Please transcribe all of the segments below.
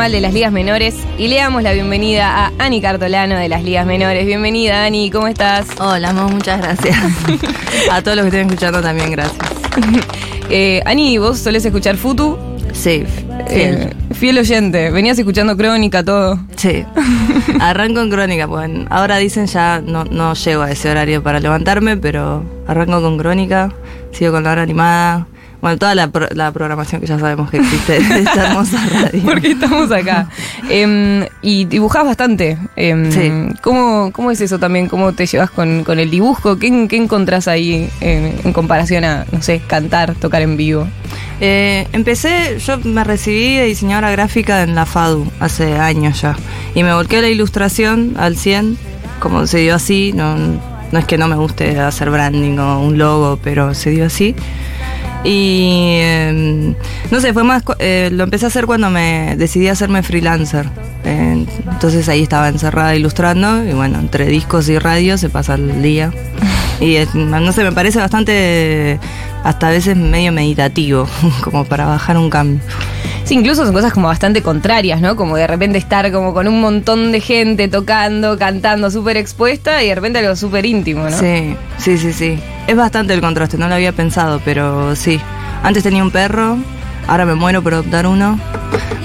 Mal de las ligas menores y le damos la bienvenida a Ani Cartolano de las ligas menores. Bienvenida, Ani, ¿cómo estás? Hola, Mo, muchas gracias. a todos los que estén escuchando también, gracias. Eh, Ani, ¿vos solés escuchar Futu? Sí, Eh, fiel oyente. ¿Venías escuchando Crónica, todo? Sí. Arranco en crónica, pues ahora dicen ya no, no llego a ese horario para levantarme, pero arranco con crónica, sigo con la hora animada. Bueno, toda la, pro- la programación que ya sabemos que existe de esta hermosa radio. Porque estamos acá. Em, y dibujás bastante. Em, Sí. ¿cómo, ¿Cómo es eso también? ¿Cómo te llevas con, con el dibujo? ¿Qué, qué encontrás ahí en, en comparación a, no sé, cantar, tocar en vivo? Eh, empecé, yo me recibí de diseñadora gráfica en la FADU hace años ya. Y me volqué a la ilustración al 100, como se dio así. No, no es que no me guste hacer branding o un logo, pero se dio así. Y eh, no sé, fue más. eh, lo empecé a hacer cuando me decidí a hacerme freelancer. Eh, entonces ahí estaba encerrada ilustrando. Y bueno, entre discos y radio se pasa el día. Y no sé, me parece bastante. Hasta a veces medio meditativo, como para bajar un cambio. Sí, incluso son cosas como bastante contrarias, ¿no? Como de repente estar como con un montón de gente tocando, cantando, súper expuesta y de repente algo súper íntimo, ¿no? Sí, sí, sí, sí. Es bastante el contraste, no lo había pensado, pero sí. Antes tenía un perro, ahora me muero por adoptar uno,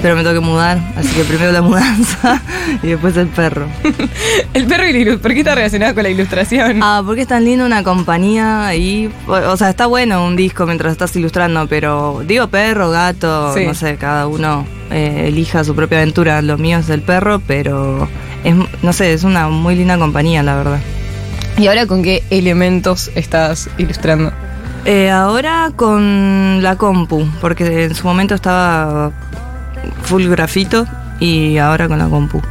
pero me tengo que mudar, así que primero la mudanza y después el perro. El perro y la ilustración. ¿Por qué está relacionado con la ilustración? Ah, porque es tan lindo una compañía ahí. O, o sea, está bueno un disco mientras estás ilustrando, pero digo perro, gato, Sí. no sé, cada uno eh, elija su propia aventura. Lo mío es el perro, pero es, no sé, es una muy linda compañía, la verdad. ¿Y ahora con qué elementos estás ilustrando? Eh, ahora con la compu, porque en su momento estaba full grafito y ahora con la compu.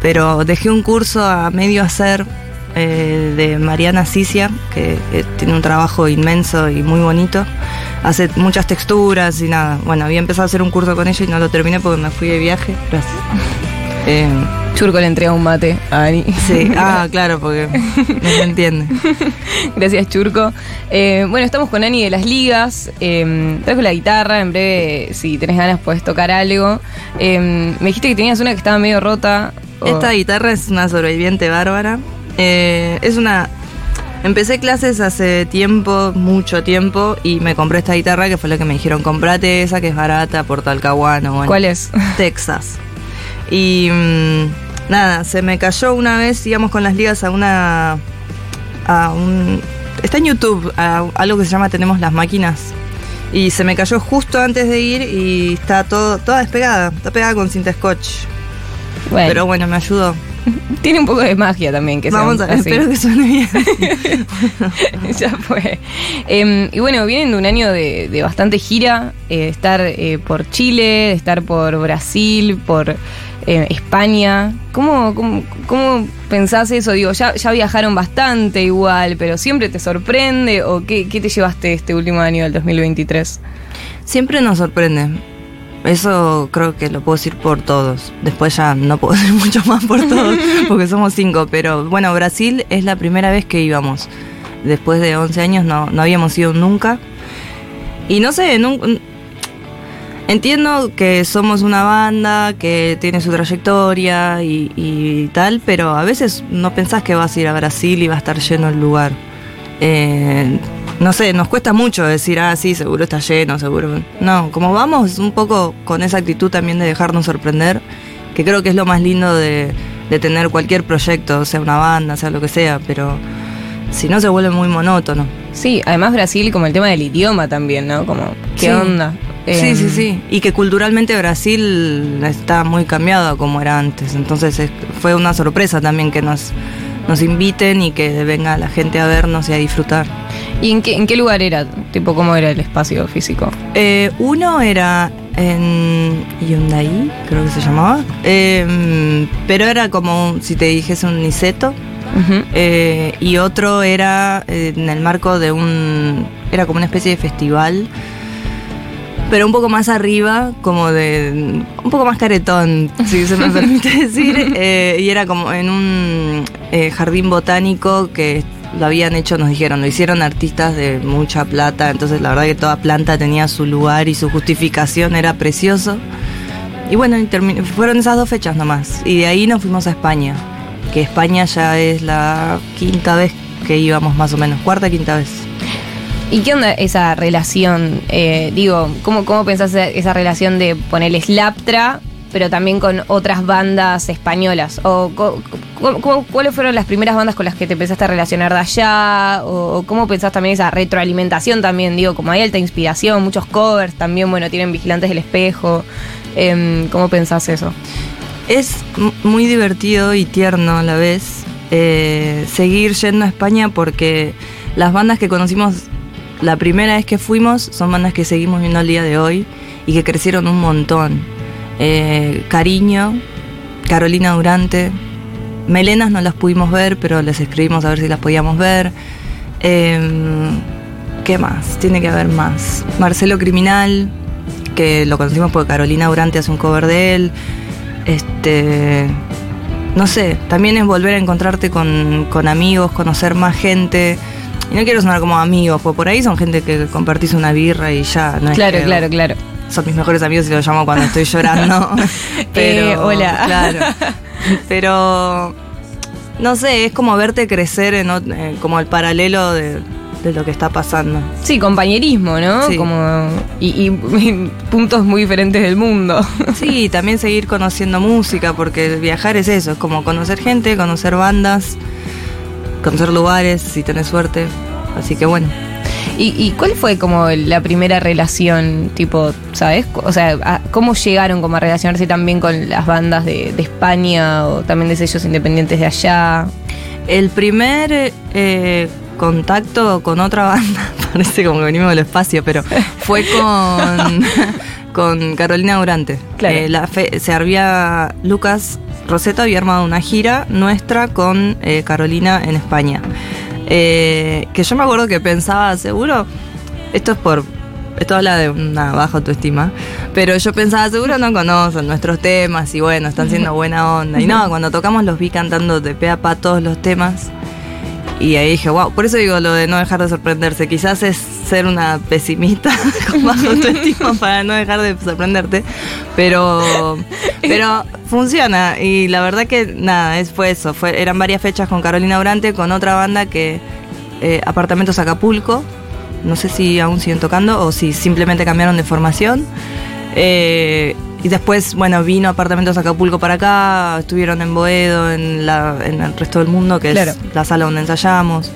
Pero dejé un curso a medio hacer eh, de Mariana Cicia, que eh, tiene un trabajo inmenso y muy bonito. Hace muchas texturas y nada. Bueno, había empezado a hacer un curso con ella y no lo terminé porque me fui de viaje. Gracias. Eh, Churco le entrega un mate a Ani. sí, ah, claro, porque no se entiende. Gracias, Churco. Eh, bueno, estamos con Ani de las ligas. Eh, trajo la guitarra. En breve, si tenés ganas, puedes tocar algo. Eh, me dijiste que tenías una que estaba medio rota. o- Esta guitarra es una sobreviviente bárbara. Es una. Empecé clases hace tiempo, mucho tiempo, y me compré esta guitarra que fue la que me dijeron: comprate esa que es barata por Talcahuano. Bueno, ¿Cuál es? Texas. Y mm, nada, se me cayó una vez, íbamos con las ligas a una. a un. Está en YouTube, a algo que se llama Tenemos las máquinas. Y se me cayó justo antes de ir y está todo, toda despegada, está pegada con cinta scotch. Bueno, Pero bueno, me ayudó. tiene un poco de magia también. Que Vamos a ver, espero que suene bien. ya fue. Eh, y bueno, vienen de un año de, de bastante gira, eh, de estar eh, por Chile, de estar por Brasil, por eh, España. ¿Cómo, cómo, cómo pensás eso? Digo, ya, ya viajaron bastante igual, pero ¿siempre te sorprende o qué, qué te llevaste este último año del 2023? Siempre nos sorprende. Eso creo que lo puedo decir por todos. Después ya no puedo decir mucho más por todos, porque somos cinco. Pero bueno, Brasil es la primera vez que íbamos. Después de 11 años no, no habíamos ido nunca. Y no sé, nun- entiendo que somos una banda que tiene su trayectoria y, y tal, pero a veces no pensás que vas a ir a Brasil y va a estar lleno el lugar. Eh, no sé, nos cuesta mucho decir, ah, sí, seguro está lleno, seguro. No, como vamos un poco con esa actitud también de dejarnos sorprender, que creo que es lo más lindo de, de tener cualquier proyecto, sea una banda, sea lo que sea, pero si no se vuelve muy monótono. Sí, además Brasil como el tema del idioma también, ¿no? Como, ¿qué Sí. onda? Sí, Em, sí, sí. Y que culturalmente Brasil está muy cambiado como era antes. Entonces es- fue una sorpresa también que nos, nos inviten y que venga la gente a vernos y a disfrutar. ¿Y en qué, en qué lugar era? Tipo, ¿cómo era el espacio físico? Eh, uno era en Hyundai, creo que se llamaba. Eh, pero era como, si te dijese un niceto. Ujú. Eh, y otro era eh, en el marco de un. Era como una especie de festival. Pero un poco más arriba, como de. Un poco más caretón, si se me permite decir. eh, y era como en un eh, jardín botánico que lo habían hecho, nos dijeron, lo hicieron artistas de mucha plata. Entonces, la verdad que toda planta tenía su lugar y su justificación era precioso. y bueno, y fueron esas dos fechas nomás. Y de ahí nos fuimos a España, que España ya es la quinta vez que íbamos más o menos, cuarta, quinta vez. ¿Y qué onda esa relación? Eh, digo, ¿cómo, ¿cómo pensás esa- relación de ponerle Slaptra, pero también con otras bandas españolas? ¿O cómo- cuáles fueron las primeras bandas con las que te empezaste a relacionar de allá? ¿O, cómo pensás también esa retroalimentación también? Digo, como hay alta inspiración, muchos covers también, bueno, tienen Vigilantes del Espejo. Em, ¿Cómo pensás eso? Es muy divertido y tierno a la vez eh, seguir yendo a España porque las bandas que conocimos la primera vez que fuimos son bandas que seguimos viendo al día de hoy y que crecieron un montón. Eh, Cariño, Carolina Durante, Melenas no las pudimos ver, pero les escribimos a ver si las podíamos ver. Em, ¿Qué más? Tiene que haber más. Marcelo Criminal, que lo conocimos porque Carolina Durante hace un cover de él. Este. No sé, también es volver a encontrarte con, con amigos, conocer más gente. Y no quiero sonar como amigos, porque por ahí son gente que compartís una birra y ya, no es Claro, que claro, claro. son mis mejores amigos y los llamo cuando estoy llorando. Pero, Eh, hola. Claro. Pero, no sé, es como verte crecer en, eh, como el paralelo de, de lo que está pasando. Sí, compañerismo, ¿no? Sí. Como, y, y puntos muy diferentes del mundo. Sí, también seguir conociendo música, porque viajar es eso, es como conocer gente, conocer bandas, conocer lugares, si tenés suerte. Así que bueno. ¿Y, y cuál fue como la primera relación, tipo, ¿sabes? O sea, ¿cómo llegaron como a relacionarse también con las bandas de, de España o también de sellos independientes de allá? El primer eh, contacto con otra banda, parece como que venimos del espacio, pero fue con, con Carolina Durante. Claro. Eh, la fe- se había, Lucas Rosetta había armado una gira nuestra con eh, Carolina en España. Eh, que yo me acuerdo que pensaba, seguro, esto es por... Esto habla de una baja autoestima, pero yo pensaba, seguro no conocen nuestros temas y bueno, están siendo buena onda. Y no, cuando tocamos los vi cantando de pe a pa todos los temas. Y ahí dije, wow, por eso digo lo de no dejar de sorprenderse. Quizás es ser una pesimista con baja autoestima para no dejar de sorprenderte. Pero, pero funciona. Y la verdad que nada, es, fue eso. Fue, eran varias fechas con Carolina Durante, con otra banda que eh, Apartamentos Acapulco. No sé si aún siguen tocando o si simplemente cambiaron de formación. Eh, y después, bueno, vino Apartamentos Acapulco para acá, estuvieron en Boedo, en, la, en el resto del mundo, que Claro. es la sala donde ensayamos.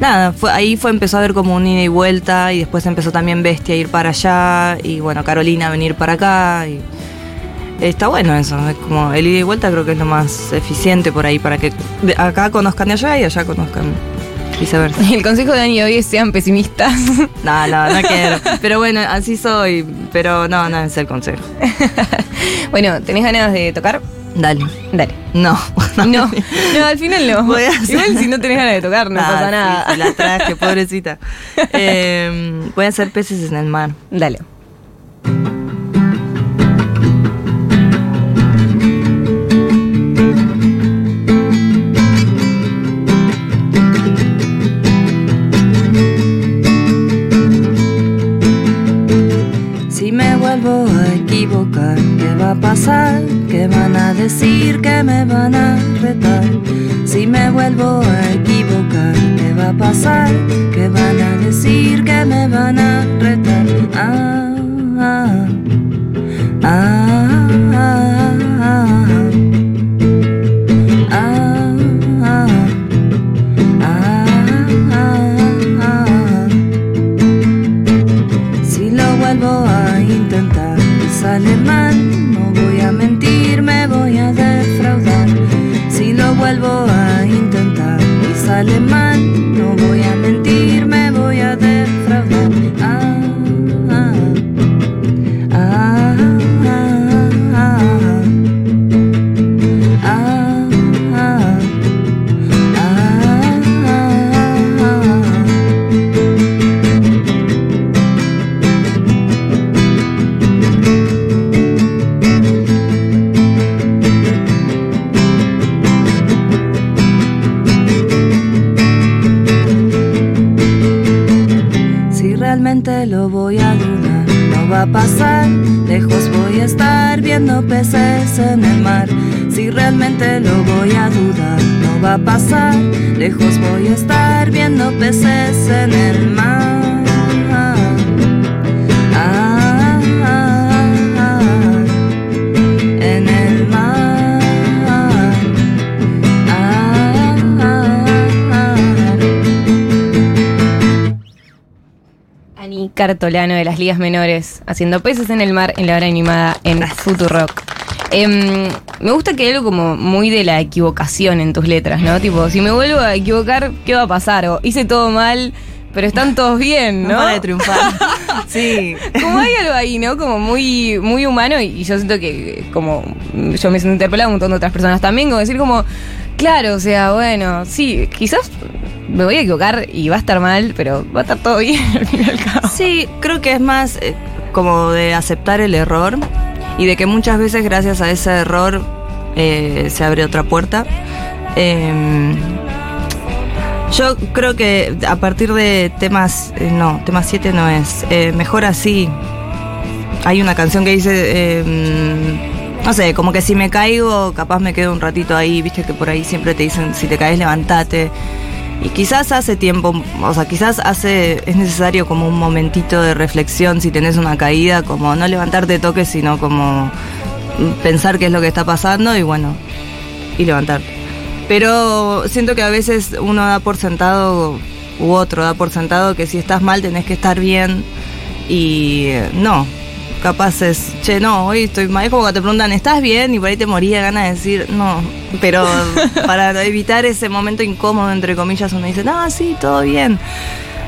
Nada, fue, ahí fue empezó a haber como un ida y vuelta y después empezó también Bestia a ir para allá y bueno, Carolina a venir para acá. Y está bueno eso, es como el ida y vuelta creo que es lo más eficiente por ahí para que acá conozcan de allá y allá conozcan viceversa. El consejo de Dani hoy es sean pesimistas. No, no, no quiero. Pero bueno, así soy. Pero no, no es el consejo. bueno, ¿tenés ganas de tocar? Dale. Dale. No. No, no, al final no. Voy a hacer- Igual si no tenés ganas de tocar, no Ah, pasa nada. sí, la traje, pobrecita. Eh, voy a hacer peces en el mar. Dale. Pasar? ¿Qué van a decir? ¿Qué me van a retar? Si me vuelvo a equivocar, ¿qué va a pasar? ¿Qué van a decir? ¿Qué me van a retar? Ah, ah, ah, ah, pasar. Lejos voy a estar viendo peces en el mar. Si realmente lo voy a dudar, no va a pasar. Lejos voy a estar viendo peces en el mar. Cartolano de las ligas menores, haciendo peces en el mar en la hora animada en Futurock. Em, me gusta que hay algo como muy de la equivocación en tus letras, ¿no? Tipo, si me vuelvo a equivocar, ¿qué va a pasar? O hice todo mal, pero están todos bien, No para de triunfar. sí. Como hay algo ahí, ¿no? Como muy, muy humano y, y yo siento que como yo me siento interpelada, un montón de otras personas también, como decir como, claro, o sea, bueno, sí, quizás me voy a equivocar y va a estar mal, pero va a estar todo bien al fin y al cabo. Sí, creo que es más eh, como de aceptar el error y de que muchas veces gracias a ese error eh, se abre otra puerta. Em, yo creo que a partir de temas, eh, no, temas 7 no es, mejor así. Hay una canción que dice, em, no sé, como que si me caigo, capaz me quedo un ratito ahí, viste que por ahí siempre te dicen, si te caes, levantate. Y quizás hace tiempo, o sea, quizás hace, es necesario como un momentito de reflexión si tenés una caída, como no levantarte de toque, sino como pensar qué es lo que está pasando y bueno, y levantarte. Pero siento que a veces uno da por sentado, u otro da por sentado que si estás mal tenés que estar bien y no. Capaz es, che, no, hoy estoy mal. Es como cuando te preguntan, ¿estás bien? Y por ahí te moría ganas de decir, no. Pero para evitar ese momento incómodo, entre comillas, uno dice, no, sí, todo bien.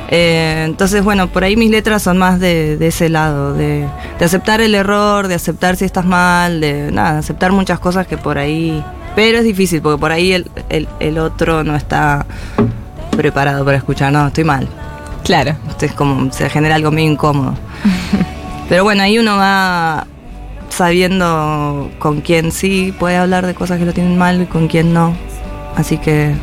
Eh, entonces, bueno, por ahí mis letras son más de, de ese lado, de, de aceptar el error, de aceptar si estás mal, de nada, aceptar muchas cosas que por ahí. Pero es difícil, porque por ahí el, el, el otro no está preparado para escuchar, no, estoy mal. Claro. Entonces, como se genera algo medio incómodo. Pero bueno, ahí uno va sabiendo con quién sí puede hablar de cosas que lo tienen mal y con quién no. Así que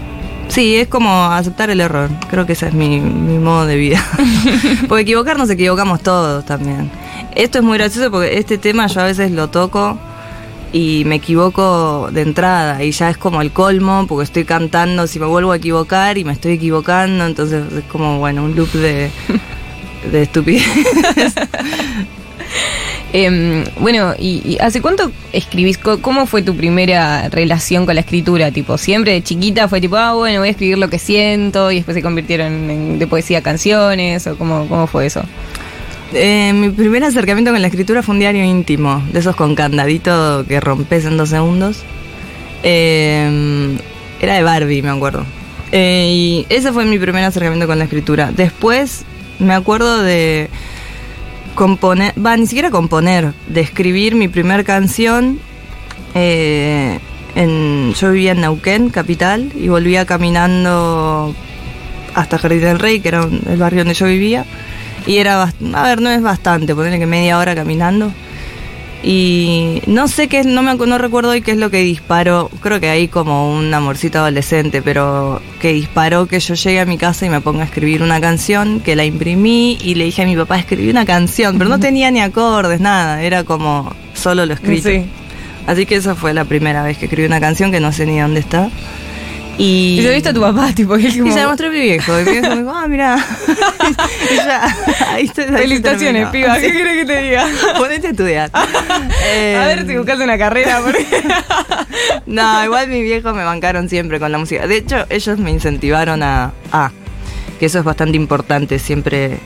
sí, es como aceptar el error. Creo que ese es mi, mi modo de vida. porque equivocarnos equivocamos todos también. Esto es muy gracioso porque este tema yo a veces lo toco y me equivoco de entrada y ya es como el colmo porque estoy cantando si me vuelvo a equivocar y me estoy equivocando, entonces es como, bueno, un loop de, de estupidez. Em, bueno, y, ¿hace cuánto escribís? ¿Cómo fue tu primera relación con la escritura? Tipo, siempre de chiquita fue tipo, ah, bueno, voy a escribir lo que siento y después se convirtieron en, de poesía canciones o cómo, cómo fue eso? Eh, mi primer acercamiento con la escritura fue un diario íntimo, de esos con candadito que rompes en dos segundos. Eh, era de Barbie, me acuerdo. Eh, y ese fue mi primer acercamiento con la escritura. Después me acuerdo de componer, va, ni siquiera componer, de escribir mi primer canción. eh, en, yo vivía en Neuquén, capital, y volvía caminando hasta Jardín del Rey, que era el barrio donde yo vivía. Y era, a ver, no es bastante, ponerle que media hora caminando. Y no sé qué, es- no, me, no recuerdo hoy qué es lo que disparó. Creo que ahí como un amorcito adolescente, pero que disparó que yo llegue a mi casa y me ponga a escribir una canción, que la imprimí y le dije a mi papá, escribí una canción, pero no tenía ni acordes, nada, era como solo lo escrito. Sí. Así que esa fue la primera vez que escribí una canción que no sé ni dónde está. Y, Y se lo viste a tu papá, tipo, y él como, y se la mostré a mi viejo. Y mi viejo me dijo, ah, y ya, ahí se felicitaciones, piba, ¿qué querés que te diga? Ponete a estudiar. Eh, a ver si buscas una carrera, porque... No, igual mis viejos me bancaron siempre con la música. De hecho, ellos me incentivaron a. a que eso es bastante importante, siempre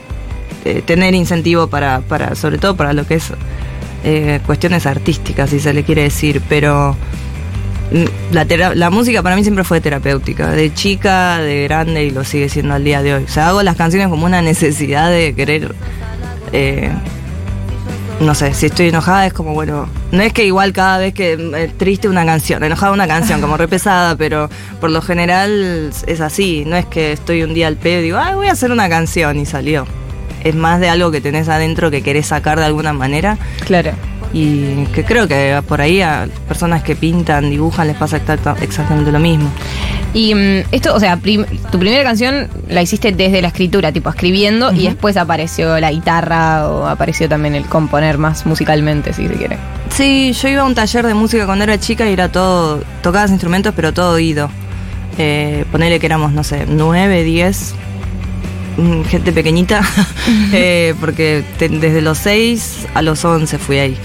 eh, tener incentivo para, para, sobre todo para lo que es eh, cuestiones artísticas, si se le quiere decir. Pero mm, la, la música para mí siempre fue terapéutica, de chica, de grande y lo sigue siendo al día de hoy. O sea, hago las canciones como una necesidad de querer. eh, no sé, si estoy enojada es como, bueno, no es que igual cada vez que triste una canción, enojada una canción, como re pesada, pero por lo general es así, no es que estoy un día al pedo y digo, ay, voy a hacer una canción y salió. Es más de algo que tenés adentro que querés sacar de alguna manera. Claro. Y que creo que por ahí a personas que pintan, dibujan, les pasa exactamente lo mismo. Y mm, esto, o sea, tu primera canción la hiciste desde la escritura, tipo escribiendo, y después apareció la guitarra o apareció también el componer más musicalmente, si se quiere. Sí, yo iba a un taller de música cuando era chica y era todo, tocabas instrumentos, pero todo oído. Eh, ponele que éramos, no sé, nueve, diez, mm, gente pequeñita, eh, porque desde los seis a los once fui ahí.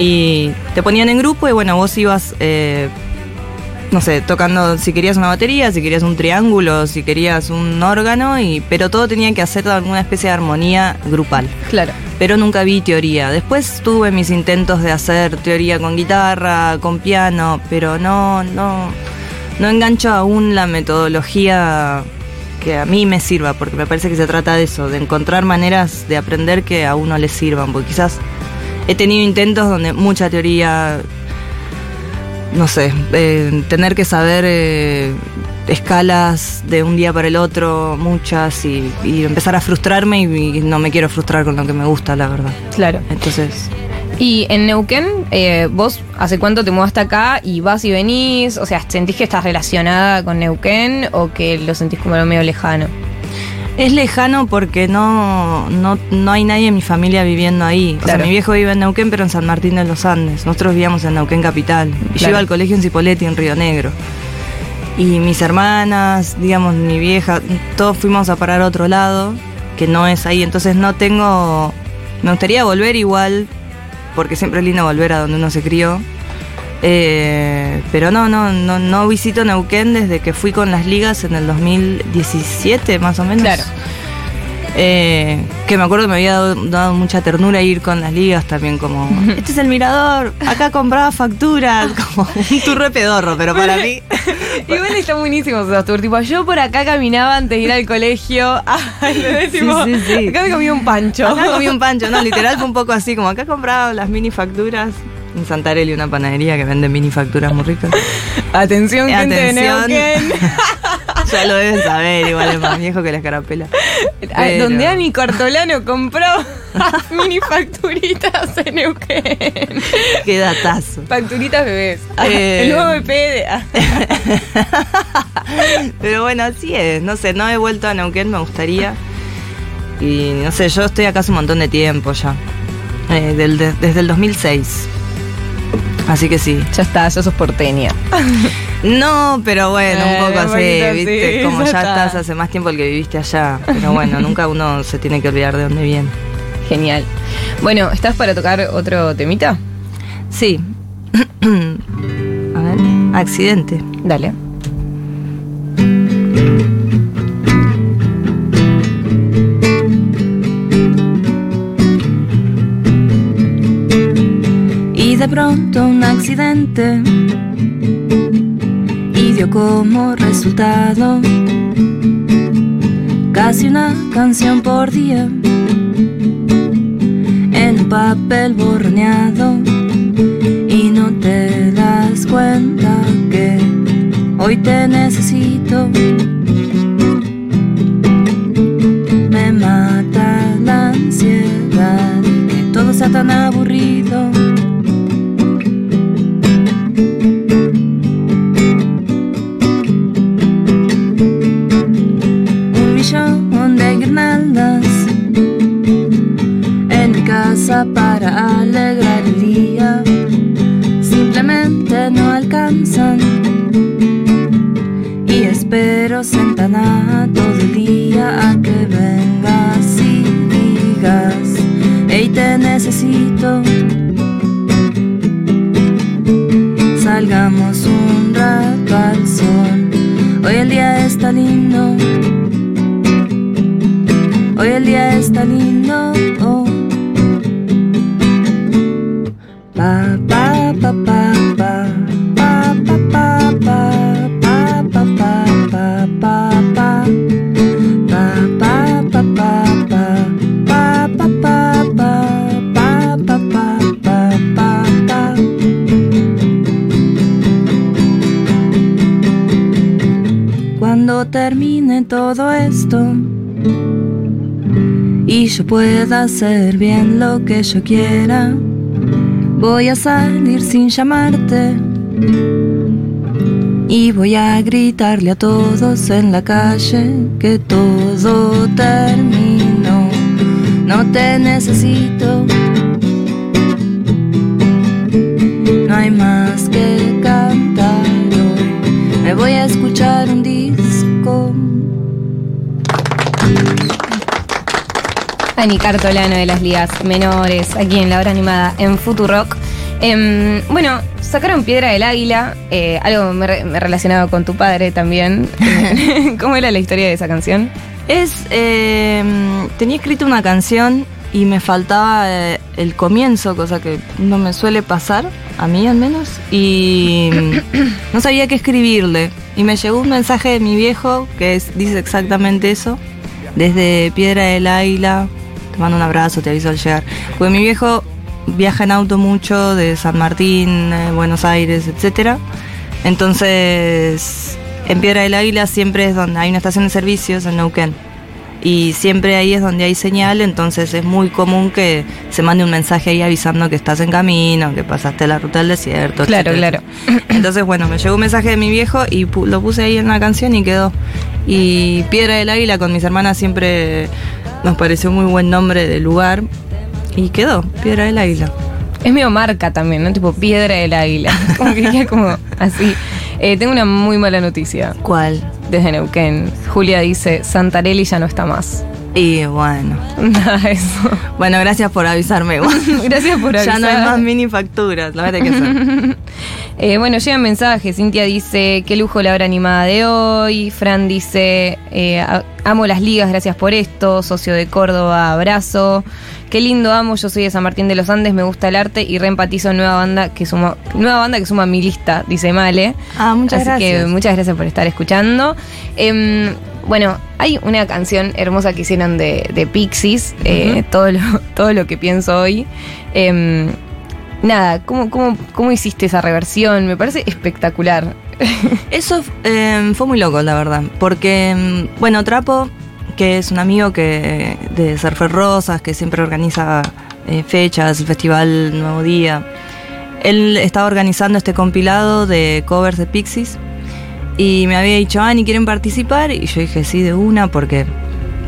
Y te ponían en grupo y bueno, vos ibas... Eh, no sé, tocando si querías una batería, si querías un triángulo, si querías un órgano, y, pero todo tenía que hacer alguna especie de armonía grupal. Claro. Pero nunca vi teoría. Después tuve mis intentos de hacer teoría con guitarra, con piano, pero no, no, no engancho aún la metodología que a mí me sirva, porque me parece que se trata de eso, de encontrar maneras de aprender que a uno le sirvan, porque quizás he tenido intentos donde mucha teoría no sé, eh, tener que saber eh, escalas de un día para el otro, muchas, y, empezar a frustrarme y, no me quiero frustrar con lo que me gusta, la verdad. Claro. Entonces... Y en Neuquén, eh, vos hace cuánto te mudaste acá y vas y venís, o sea, ¿sentís que estás relacionada con Neuquén o que lo sentís como algo medio lejano? Es lejano porque no, no, hay nadie en mi familia viviendo ahí. O sea, mi viejo vive en Neuquén, pero en San Martín de los Andes. Nosotros vivíamos en Neuquén Capital. Y yo iba al colegio en Cipolletti, en Río Negro. Y mis hermanas, digamos, mi vieja, todos fuimos a parar a otro lado, que no es ahí. Entonces no tengo... Me gustaría volver igual, porque siempre es lindo volver a donde uno se crió. Eh, pero no, no, no, no visito Neuquén desde que fui con las ligas en el 2017, más o menos. Claro. Eh, que me acuerdo que me había dado, mucha ternura ir con las ligas también, como, este es el mirador, acá compraba facturas, como un turre pedorro, pero para mí. Igual está buenísimo esos tours, tipo, yo por acá caminaba antes de ir al colegio, sí, sí, sí. acá me comí un pancho. Acá me comí un pancho, no, literal fue un poco así, como acá compraba las mini facturas en Santarelli una panadería que vende mini facturas muy ricas. Atención, gente de Neuquén. ya lo deben saber, igual es más viejo que la escarapela. Ah, donde Ani Cortolano compró mini facturitas en Neuquén. Qué datazo. Facturitas bebés. Eh, el nuevo EP de... Pero bueno, así es. No sé, no he vuelto a Neuquén, me gustaría. Y no sé, yo estoy acá hace un montón de tiempo ya. Eh, desde el 2006. Así que sí. Ya está, ya sos porteña. No, pero bueno, un eh, poco así, ¿viste? Como ya, estás hace más tiempo el que viviste allá. Pero bueno, nunca uno se tiene que olvidar de dónde viene. Genial. Bueno, ¿estás para tocar otro temita? Sí. A ver, accidente. Dale. De pronto un accidente y dio como resultado casi una canción por día en un papel borneado y no te das cuenta que hoy te necesito. Me mata la ansiedad que todo sea tan aburrido. Necesito. Salgamos un rato al sol, hoy el día está lindo. Hoy el día está lindo. Pueda hacer bien lo que yo quiera Voy a salir sin llamarte. Y voy a gritarle a todos en la calle que todo terminó. No te necesito. No hay más que cantar hoy. Me voy a escuchar Ani Cartolano de las ligas menores, aquí en la hora animada en Futurock. Em, bueno, sacaron Piedra del Águila, eh, algo me, re- me relacionado con tu padre también. ¿Cómo era la historia de esa canción? Es. eh, tenía escrito una canción y me faltaba eh, el comienzo, cosa que no me suele pasar, a mí al menos. Y no sabía qué escribirle. Y me llegó un mensaje de mi viejo que es- dice exactamente eso. Desde Piedra del Águila, mando un abrazo, te aviso al llegar. Porque mi viejo viaja en auto mucho de San Martín, eh, Buenos Aires, etcétera. Entonces, en Piedra del Águila siempre es donde hay una estación de servicios en Neuquén. Y siempre ahí es donde hay señal, entonces es muy común que se mande un mensaje ahí avisando que estás en camino, que pasaste la ruta del desierto. Claro, etcétera, etcétera. Entonces, bueno, me llegó un mensaje de mi viejo y lo puse ahí en la canción y quedó. Y Piedra del Águila con mis hermanas siempre nos pareció muy buen nombre del lugar y quedó, Piedra del Águila. Es medio marca también, ¿no? Tipo Piedra del Águila. Como que queda como así. Eh, tengo una muy mala noticia ¿Cuál? desde Neuquén. Julia dice, Santarelli ya no está más. Y bueno. Nada, eso. Bueno, gracias por avisarme. Gracias por ya no hay más mini facturas, la verdad que hacer. Eh, bueno, llegan mensajes. Cintia dice, qué lujo la hora animada de hoy. Fran dice, eh, amo las ligas, gracias por esto. Socio de Córdoba, abrazo. Qué lindo amo, yo soy de San Martín de los Andes, me gusta el arte y reempatizo nueva banda que suma, nueva banda que suma mi lista, dice Male. Ah, muchas Así gracias. que muchas gracias por estar escuchando. Em, bueno, hay una canción hermosa que hicieron de, de Pixies, eh, todo, lo, todo lo que pienso hoy. Em, nada, ¿cómo, cómo, ¿cómo hiciste esa reversión? Me parece espectacular. Eso eh, fue muy loco, la verdad. Porque, mm, bueno, Trapo, que es un amigo que de Surfer Rosas, que siempre organiza eh, fechas, el festival Nuevo Día, él estaba organizando este compilado de covers de Pixies. Y me había dicho, Ani, ¿quieren participar? Y yo dije, sí, de una, porque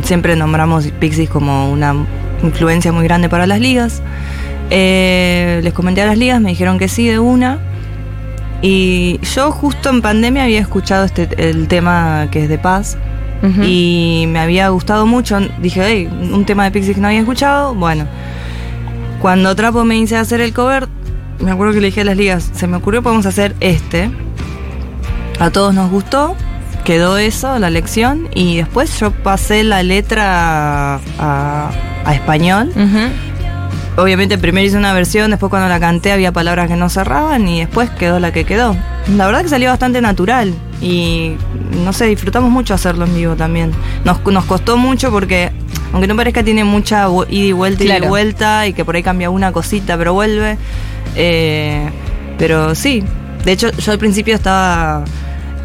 siempre nombramos Pixies como una influencia muy grande para las ligas. Eh, les comenté a las ligas, me dijeron que sí, de una. Y yo justo en pandemia había escuchado este, el tema que es de paz y me había gustado mucho. Dije, hey, un tema de Pixies que no había escuchado. Bueno, cuando Trapo me hice hacer el cover, me acuerdo que le dije a las ligas, se me ocurrió podemos hacer este. A todos nos gustó, quedó eso, la lección, y después yo pasé la letra a, a español. Obviamente primero hice una versión, después cuando la canté había palabras que no cerraban y después quedó la que quedó. La verdad que salió bastante natural y no sé, disfrutamos mucho hacerlo en vivo también. Nos, nos costó mucho porque, aunque no parezca, tiene mucha ida y vuelta, ida y vuelta y que por ahí cambia una cosita pero vuelve. Eh, pero sí, de hecho yo al principio estaba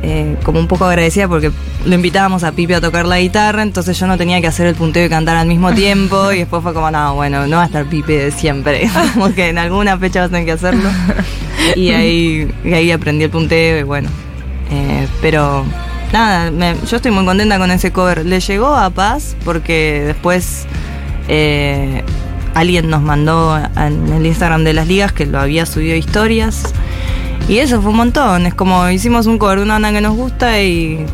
eh, como un poco agradecida porque lo invitábamos a Pipe a tocar la guitarra, entonces yo no tenía que hacer el punteo y cantar al mismo tiempo y después fue como, no, bueno, no va a estar Pipe de siempre, como que en alguna fecha vas a tener que hacerlo. Y ahí, ahí aprendí el punteo y bueno, eh, pero nada, yo estoy muy contenta con ese cover. Le llegó a Paz porque después eh, alguien nos mandó en el Instagram de las ligas que lo había subido historias. Y eso fue un montón. Es como hicimos un cover una banda que nos gusta y.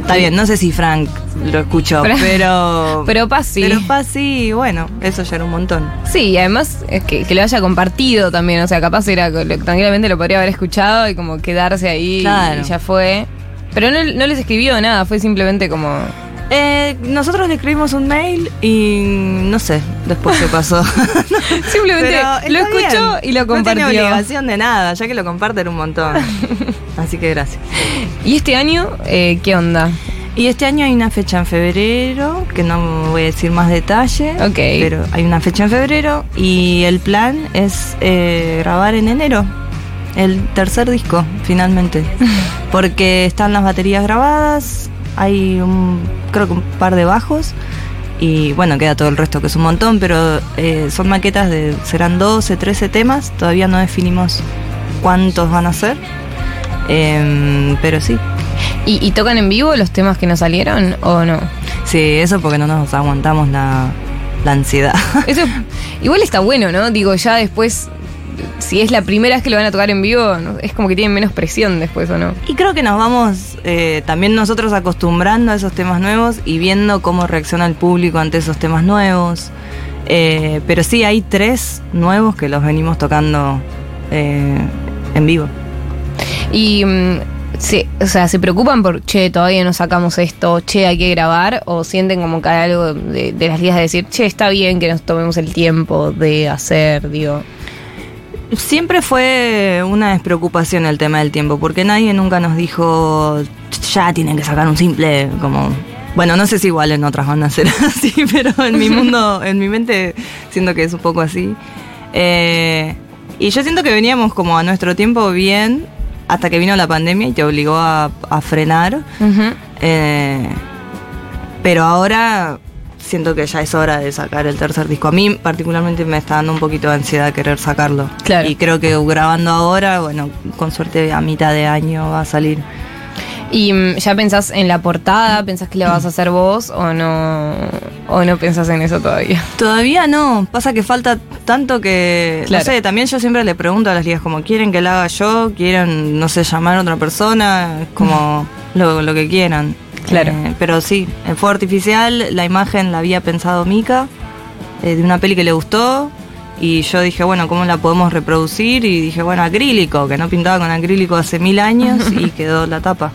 Está bien, no sé si Frank lo escuchó, Pero- pero. pero Paz sí. Pero Paz sí, bueno, eso ya era un montón. Sí, y además es que, que lo haya compartido también, o sea, capaz era tranquilamente lo podría haber escuchado y como quedarse ahí Claro. y ya fue. Pero no, no les escribió nada, fue simplemente como... Eh, nosotros le escribimos un mail y no sé después qué pasó. Simplemente lo escuchó bien. y lo No tiene compartió. obligación de nada, ya que lo comparte era un montón. Así que gracias. ¿Y este año eh, qué onda? Y este año hay una fecha en febrero, que no voy a decir más detalle, Ok. pero hay una fecha en febrero y el plan es eh, grabar en enero el tercer disco, finalmente. Porque están las baterías grabadas, hay un, creo que un par de bajos Y bueno, queda todo el resto, que es un montón, pero eh, son maquetas de, serán 12, 13 temas, todavía no definimos cuántos van a ser, Em, pero sí, ¿Y, y tocan en vivo los temas que nos salieron o no? sí, eso porque no nos aguantamos la, la ansiedad. Eso igual está bueno, ¿no? Digo, ya después, si es la primera vez que lo van a tocar en vivo, es como que tienen menos presión después, ¿o no? Y creo que nos vamos eh, también nosotros acostumbrando a esos temas nuevos y viendo cómo reacciona el público ante esos temas nuevos. Eh, pero sí, hay tres nuevos que los venimos tocando eh, en vivo. Y, mm, se, o sea, ¿se preocupan por, che, todavía no sacamos esto, che, hay que grabar? ¿O sienten como que hay algo de, de las ligas de decir, che, está bien que nos tomemos el tiempo de hacer, digo? Siempre fue una despreocupación el tema del tiempo, porque nadie nunca nos dijo, ya tienen que sacar un simple, como... Bueno, no sé si igual en otras bandas será así, pero en mi mundo, en mi mente, siento que es un poco así. Eh, y yo siento que veníamos como a nuestro tiempo bien, hasta que vino la pandemia y te obligó a, a frenar. Eh, pero ahora siento que ya es hora de sacar el tercer disco. A mí particularmente me está dando un poquito de ansiedad querer sacarlo. Claro. Y creo que grabando ahora, bueno, con suerte a mitad de año va a salir. ¿Y mm, ya pensás en la portada? ¿Pensás que la vas a hacer vos o no, o no pensás en eso todavía? Todavía no, pasa que falta tanto que, Claro. no sé, también yo siempre le pregunto a las ligas como, ¿quieren que la haga yo? ¿Quieren, no sé, llamar a otra persona? Es como lo, lo que quieran. Claro. Eh, pero sí, en Fuego Artificial la imagen la había pensado Mika, eh, de una peli que le gustó, y yo dije, bueno, ¿cómo la podemos reproducir? Y dije, bueno, acrílico, que no pintaba con acrílico hace mil años, y quedó la tapa.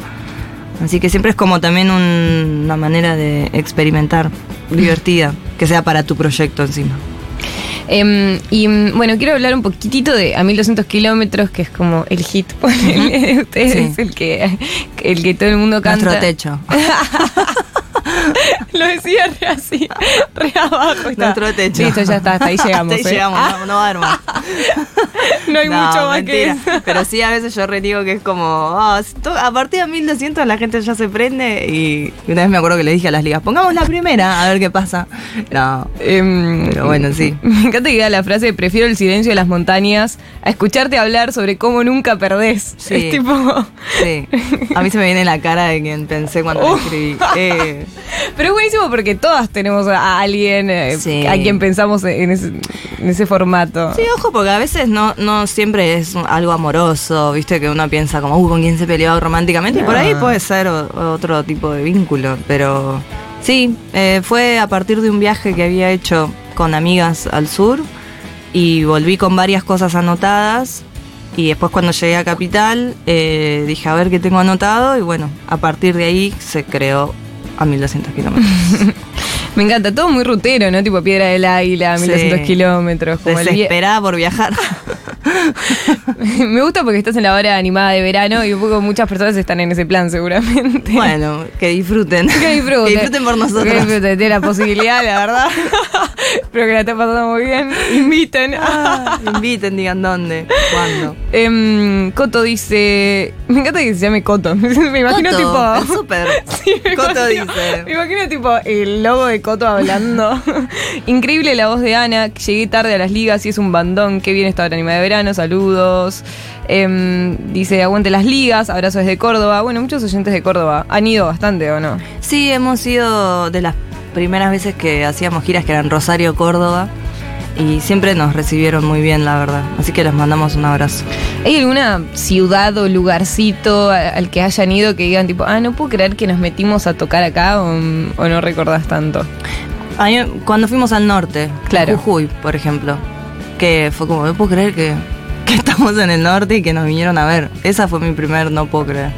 Así que siempre es como también un- una manera de experimentar divertida, que sea para tu proyecto encima. Em, y bueno, quiero hablar un poquitito de A 1200 kilómetros, que es como el hit de ustedes, Sí. el, que, el que todo el mundo canta. Nuestro techo. Lo decía re así, re abajo. está. Nuestro techo. Listo, ya está, hasta ahí llegamos. Hasta ahí ¿eh? llegamos, Ah, no, no va a haber más. no hay No, mucho más que eso. Pero sí, a veces yo reniego que es como, ah, a partir de 1200 la gente ya se prende. Y una vez me acuerdo que le dije a las ligas, pongamos la primera, a ver qué pasa. No, Em, pero bueno, sí. Me encanta que diga la frase, prefiero el silencio de las montañas a escucharte hablar sobre cómo nunca perdés. Sí. Es tipo... Sí. A mí se me viene la cara de quien pensé cuando Uh. la escribí. Eh, Pero es buenísimo porque todas tenemos a alguien eh, Sí. a quien pensamos en ese, en ese formato. Sí, ojo, porque a veces no, no siempre es algo amoroso, viste, que uno piensa como, uh, con quién se peleó románticamente, y por ahí puede ser o- otro tipo de vínculo, pero sí, eh, fue a partir de un viaje que había hecho con amigas al sur y volví con varias cosas anotadas. Y después cuando llegué a Capital eh, dije a ver qué tengo anotado y bueno, a partir de ahí se creó a 1200 kilómetros. Me encanta, todo muy rutero, ¿no? Tipo Piedra del Águila, Sí. 1200 kilómetros. Como el Desesperada por viajar. Me gusta porque estás en la hora animada de verano y un poco muchas personas están en ese plan seguramente. bueno, que disfruten. Que disfruten. Que disfruten por nosotros. Que disfruten, tienen la posibilidad, la verdad. Espero que la estén pasando muy bien. Inviten. Ah, inviten, digan dónde, cuándo. Em, Coto dice. Me encanta que se llame Coto. Me imagino Coto, tipo. el súper. Sí, Coto imagino- dice. Me imagino tipo el logo de Coto hablando. Increíble la voz de Ana. Llegué tarde a las ligas y es un bandón. Qué bien esta animada de verano. Saludos. Em, dice, aguante las ligas. Abrazos desde Córdoba. Bueno, muchos oyentes de Córdoba. Han ido bastante, ¿o no? Sí, hemos ido de las primeras veces que hacíamos giras, que eran Rosario, Córdoba. Y siempre nos recibieron muy bien, la verdad. Así que les mandamos un abrazo. ¿Hay alguna ciudad o lugarcito al que hayan ido que digan tipo, ah, no puedo creer que nos metimos a tocar acá o, o no recordás tanto? Cuando fuimos al norte, Claro. Jujuy, por ejemplo, que fue como, no puedo creer que, que estamos en el norte y que nos vinieron a ver. Esa fue mi primer no puedo creer.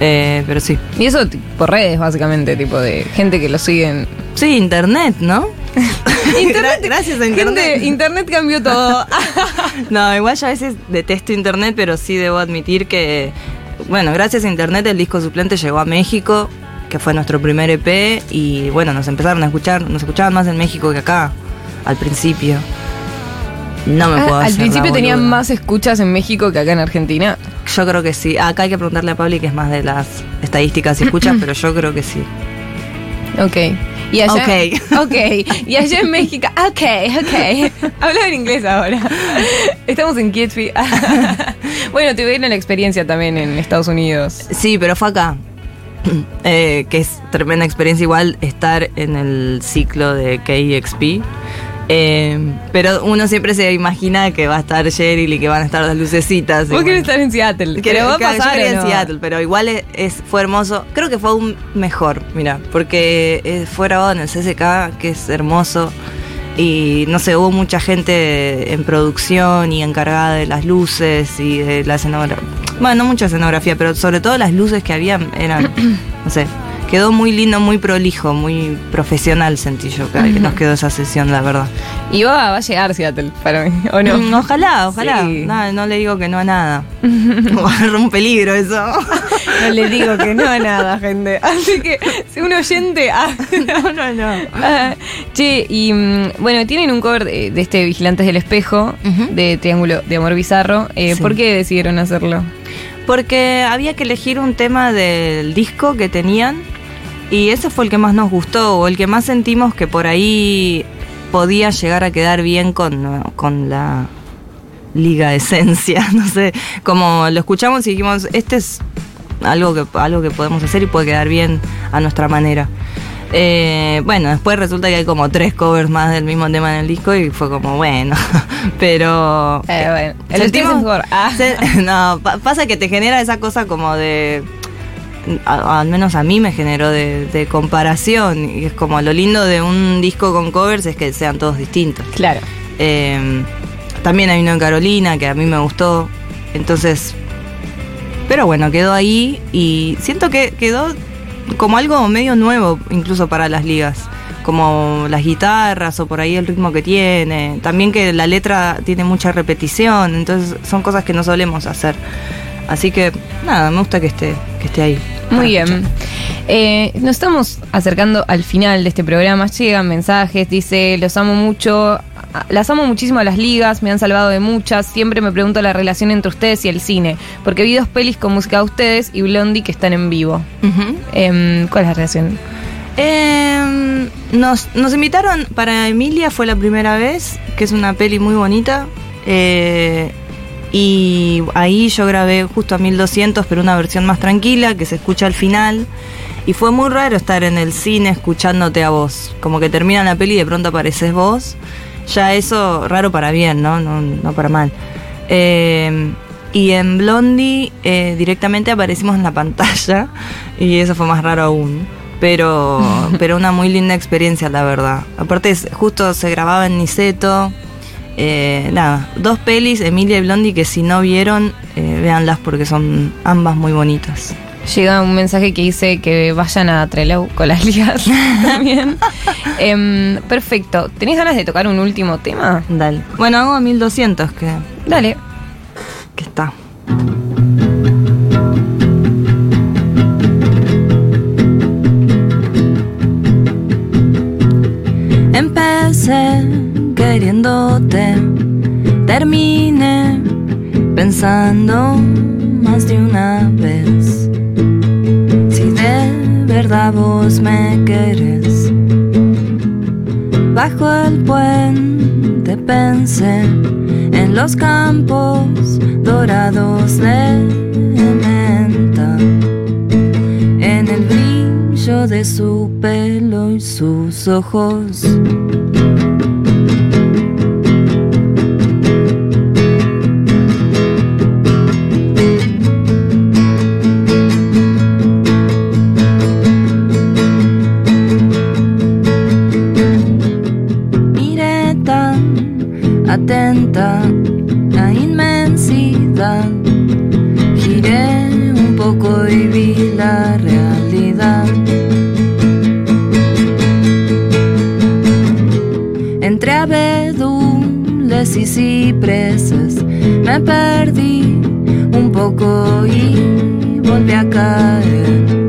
Eh, pero sí. Y eso por redes, básicamente, tipo de gente que lo siguen. Sí, internet, ¿no? Gra- Gracias a internet. Gente, internet cambió todo. No, igual yo a veces detesto internet, pero sí debo admitir que, bueno, gracias a internet el disco suplente llegó a México, que fue nuestro primer EP, y bueno, nos empezaron a escuchar, nos escuchaban más en México que acá, al principio. No me puedo Ah, Al principio tenían más escuchas en México que acá en Argentina. Yo creo que sí. Acá hay que preguntarle a Pablo que es más de las estadísticas y escuchas, pero yo creo que sí. Ok. Y allá, Ok. Ok. Y allá en México. Ok, ok. Habla en inglés ahora. Estamos en Kidsby. bueno, tuvieron la experiencia también en Estados Unidos. Sí, pero fue acá. Eh, que es tremenda experiencia igual estar en el ciclo de KXP. Eh, pero uno siempre se imagina que va a estar Cheryl y que van a estar las lucecitas. Vos querés bueno. estar en Seattle. Va a yo pasar. quería ¿o en? Seattle, pero igual es, es- fue hermoso. Creo que fue aún mejor, mira, porque eh, fue grabado en el CSK, que es hermoso. Y no sé, hubo mucha gente en producción y encargada de las luces y de la escenografía. Bueno, no mucha escenografía, pero sobre todo las luces que había eran, no sé, quedó muy lindo, muy prolijo, muy profesional sentí yo que, que nos quedó esa sesión, la verdad. Y va, va a llegar Seattle para mí, ¿o no? Mm, Ojalá, ojalá. Sí. No, no le digo que no a nada. es un peligro eso. No le digo que no a nada, gente. Así que, si un oyente. ah, No, no, no. ah, che, y mm, bueno, tienen un cover de, de este Vigilantes del Espejo, de Triángulo de Amor Bizarro. Eh, Sí. ¿Por qué decidieron hacerlo? Porque había que elegir un tema del disco que tenían y ese fue el que más nos gustó o el que más sentimos que por ahí podía llegar a quedar bien con, con la liga esencia, no sé, como lo escuchamos y dijimos, este es algo que, algo que podemos hacer y puede quedar bien a nuestra manera. Eh, bueno, después resulta que hay como tres covers más del mismo tema en el disco y fue como, bueno, pero... Eh, bueno, el sentimos- ah. se- no, pa- pasa que te genera esa cosa como de... a- al menos a mí me generó de, de comparación y es como lo lindo de un disco con covers es que sean todos distintos. Claro. Eh, también hay uno en Carolina que a mí me gustó. Entonces, pero bueno, quedó ahí y siento que quedó como algo medio nuevo incluso para las ligas. Como las guitarras o por ahí el ritmo que tiene. También que la letra tiene mucha repetición. Entonces son cosas que no solemos hacer. Así que nada, me gusta que esté, que esté ahí. Muy bien. Eh, nos estamos acercando al final de este programa. Llegan mensajes, dice, los amo mucho. Las amo muchísimo a las ligas, me han salvado de muchas. Siempre me pregunto la relación entre ustedes y el cine. Porque vi dos pelis con música de ustedes y Blondie que están en vivo. Em, ¿Cuál es la relación? Eh, nos, nos invitaron para Emilia, fue la primera vez, que es una peli muy bonita. Y ahí yo grabé justo a 1200, pero una versión más tranquila, que se escucha al final. Y fue muy raro estar en el cine escuchándote a vos. Como que termina la peli y de pronto apareces vos. Ya eso, raro para bien, ¿no? No, no para mal. Eh, y en Blondie eh, directamente aparecimos en la pantalla. Y eso fue más raro aún. Pero, pero una muy linda experiencia, la verdad. Aparte, justo se grababa en Niceto. Eh, nada, dos pelis, Emilia y Blondie, que si no vieron, eh, véanlas porque son ambas muy bonitas. Llega un mensaje que dice que vayan a Trelew con las ligas también. Em, perfecto. ¿Tenés ganas de tocar un último tema? Dale. Bueno, hago a 1200, que, Dale. que está. Empecé queriéndote, terminé pensando más de una vez. Si de verdad vos me querés, bajo el puente pensé en los campos dorados de menta, en el brillo de su pelo y sus ojos. Atenta la inmensidad. Giré un poco y vi la realidad. Entre abedules y cipreses me perdí un poco y volví a caer.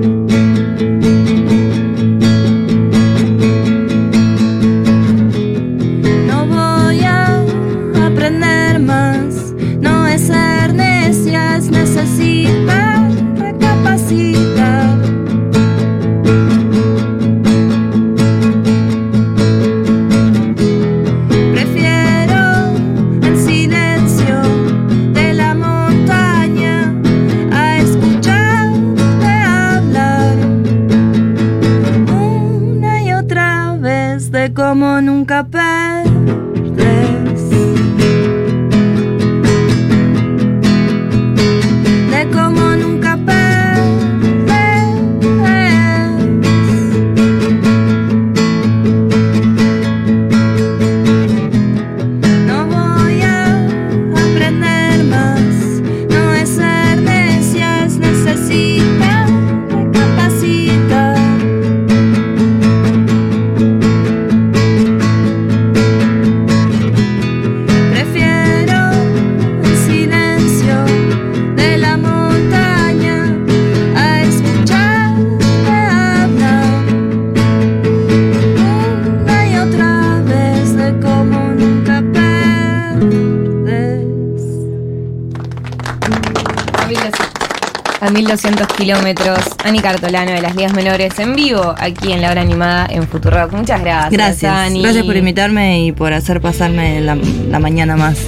1200 kilómetros, Ani Cartolano de las Ligas Menores en vivo, aquí en la hora animada en Futurock. Muchas gracias, Gracias, Ani. gracias por invitarme y por hacer pasarme la, la mañana más.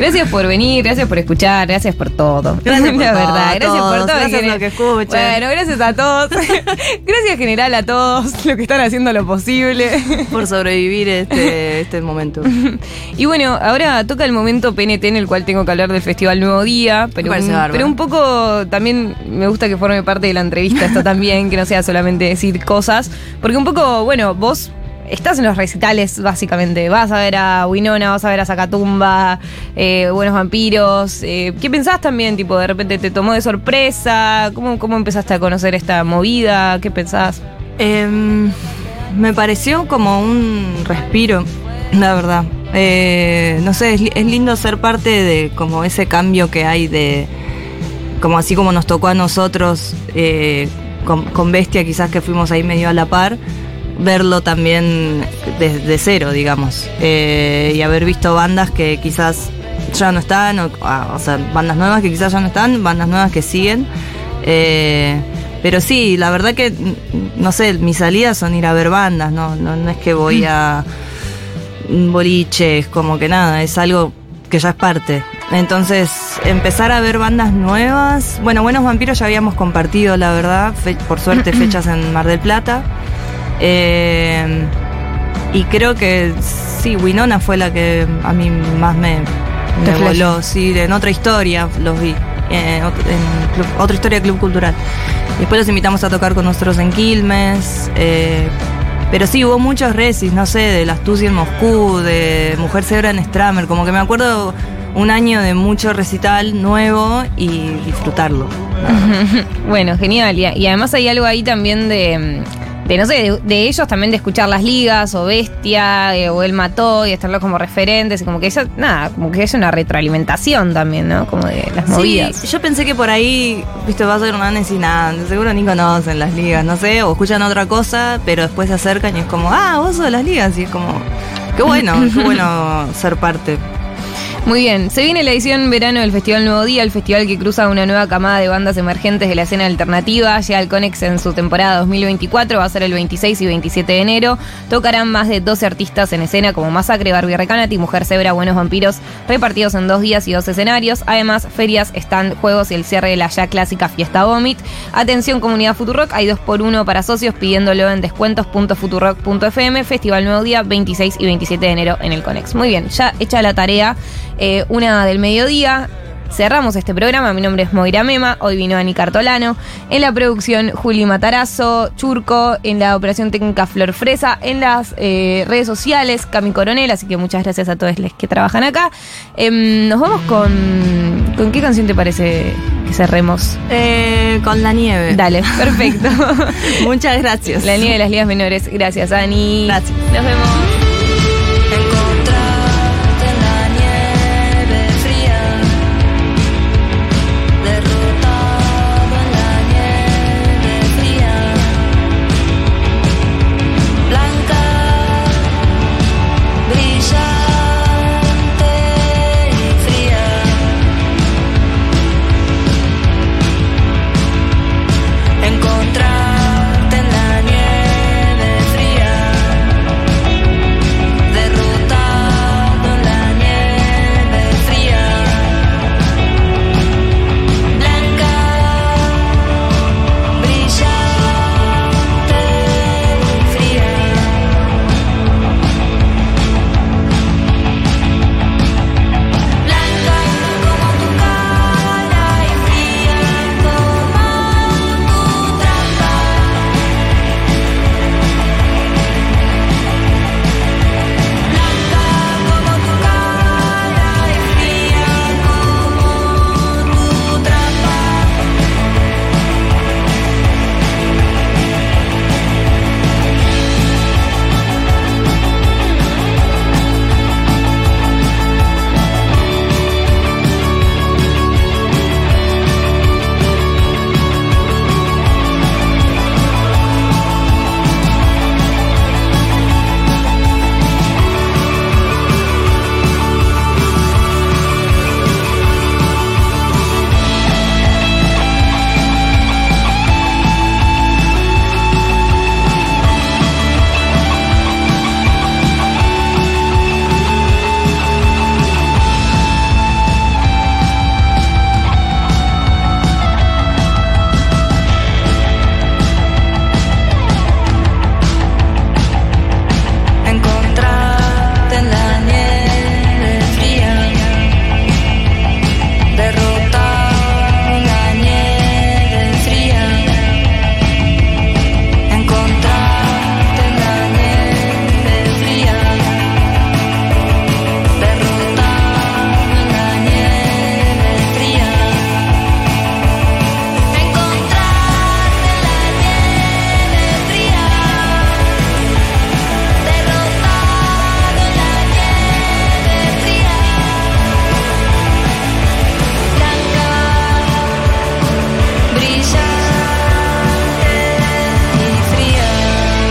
Gracias por venir, gracias por escuchar, gracias por todo. Gracias por la todo, verdad, gracias por todo. gracias los que escuchan. Bueno, gracias a todos. gracias general a todos los que están haciendo lo posible. por sobrevivir este, este momento. Y bueno, ahora toca el momento PNT en el cual tengo que hablar del Festival Nuevo Día, un, pero un poco también me gusta que forme parte de la entrevista esto también, que no sea solamente decir cosas, porque un poco, bueno, vos estás en los recitales básicamente, vas a ver a Winona, vas a ver a Zacatumba, eh, Buenos Vampiros, eh, ¿qué pensás también? Tipo, de repente te tomó de sorpresa, ¿cómo, cómo empezaste a conocer esta movida? ¿Qué pensás? Em, me pareció como un respiro, la verdad. Eh, no sé, es, es lindo ser parte de como ese cambio que hay de, como así como nos tocó a nosotros con Bestia, quizás que fuimos ahí medio a la par, verlo también desde cero, digamos. Eh, y haber visto bandas que quizás ya no están, o, ah, o sea, bandas nuevas que quizás ya no están, bandas nuevas que siguen. Eh, pero sí, la verdad que, mm, no sé, mis salidas son ir a ver bandas, no, no, no es que voy a mm, boliches, como que nada, es algo que ya es parte. Entonces, empezar a ver bandas nuevas. Bueno, Buenos Vampiros ya habíamos compartido, la verdad, por suerte, fechas en Mar del Plata. Eh, y creo que sí, Winona fue la que a mí más me, me voló. Sí, en otra historia los vi. En, en club- otra historia Club Cultural. Después los invitamos a tocar con nosotros en Quilmes. eh, pero sí, hubo muchos resis, no sé, de la astucia en Moscú, de Mujer Cebra en Stramer. Como que me acuerdo un año de mucho recital nuevo y disfrutarlo. Bueno, genial. Y, y además hay algo ahí también de, de no sé, de, de ellos también de escuchar las ligas o Bestia eh, o El Mató y estarlos como referentes y como que eso, nada, como que es una retroalimentación también, ¿no? Como de las movidas. Yo pensé que por ahí, viste, vas a Hernández y nada, seguro ni conocen las ligas, no sé, o escuchan otra cosa, pero después se acercan y es como, ah, vos sos de las ligas, y es como, qué bueno, qué bueno ser parte. Muy bien, se viene la edición verano del Festival Nuevo Día, el festival que cruza una nueva camada de bandas emergentes de la escena alternativa. Llega al Conex en su temporada 2024, va a ser el 26 y 27 de enero. Tocarán más de 12 artistas en escena como Masacre, Barbie Recanati, Mujer Cebra, Buenos Vampiros, repartidos en dos días y dos escenarios. Además, ferias, stand, juegos y el cierre de la ya clásica Fiesta Vomit. Atención comunidad Futurock, hay 2x1 para socios pidiéndolo en descuentos.futurock.fm. Festival Nuevo Día 26 y 27 de enero en el Conex. Muy bien, ya hecha la tarea, eh, una del mediodía. Cerramos este programa, mi nombre es Moira Mema, hoy vino Ani Cartolano, en la producción Juli Matarazo, Churco, en la operación técnica Flor Fresa, en las eh, redes sociales Cami Coronel, así que muchas gracias a todos los que trabajan acá. Em, nos vamos con... ¿Con qué canción te parece que cerremos? Eh, con la nieve. Dale, perfecto. Muchas gracias. la nieve de las ligas menores. Gracias, Ani. Gracias. Nos vemos.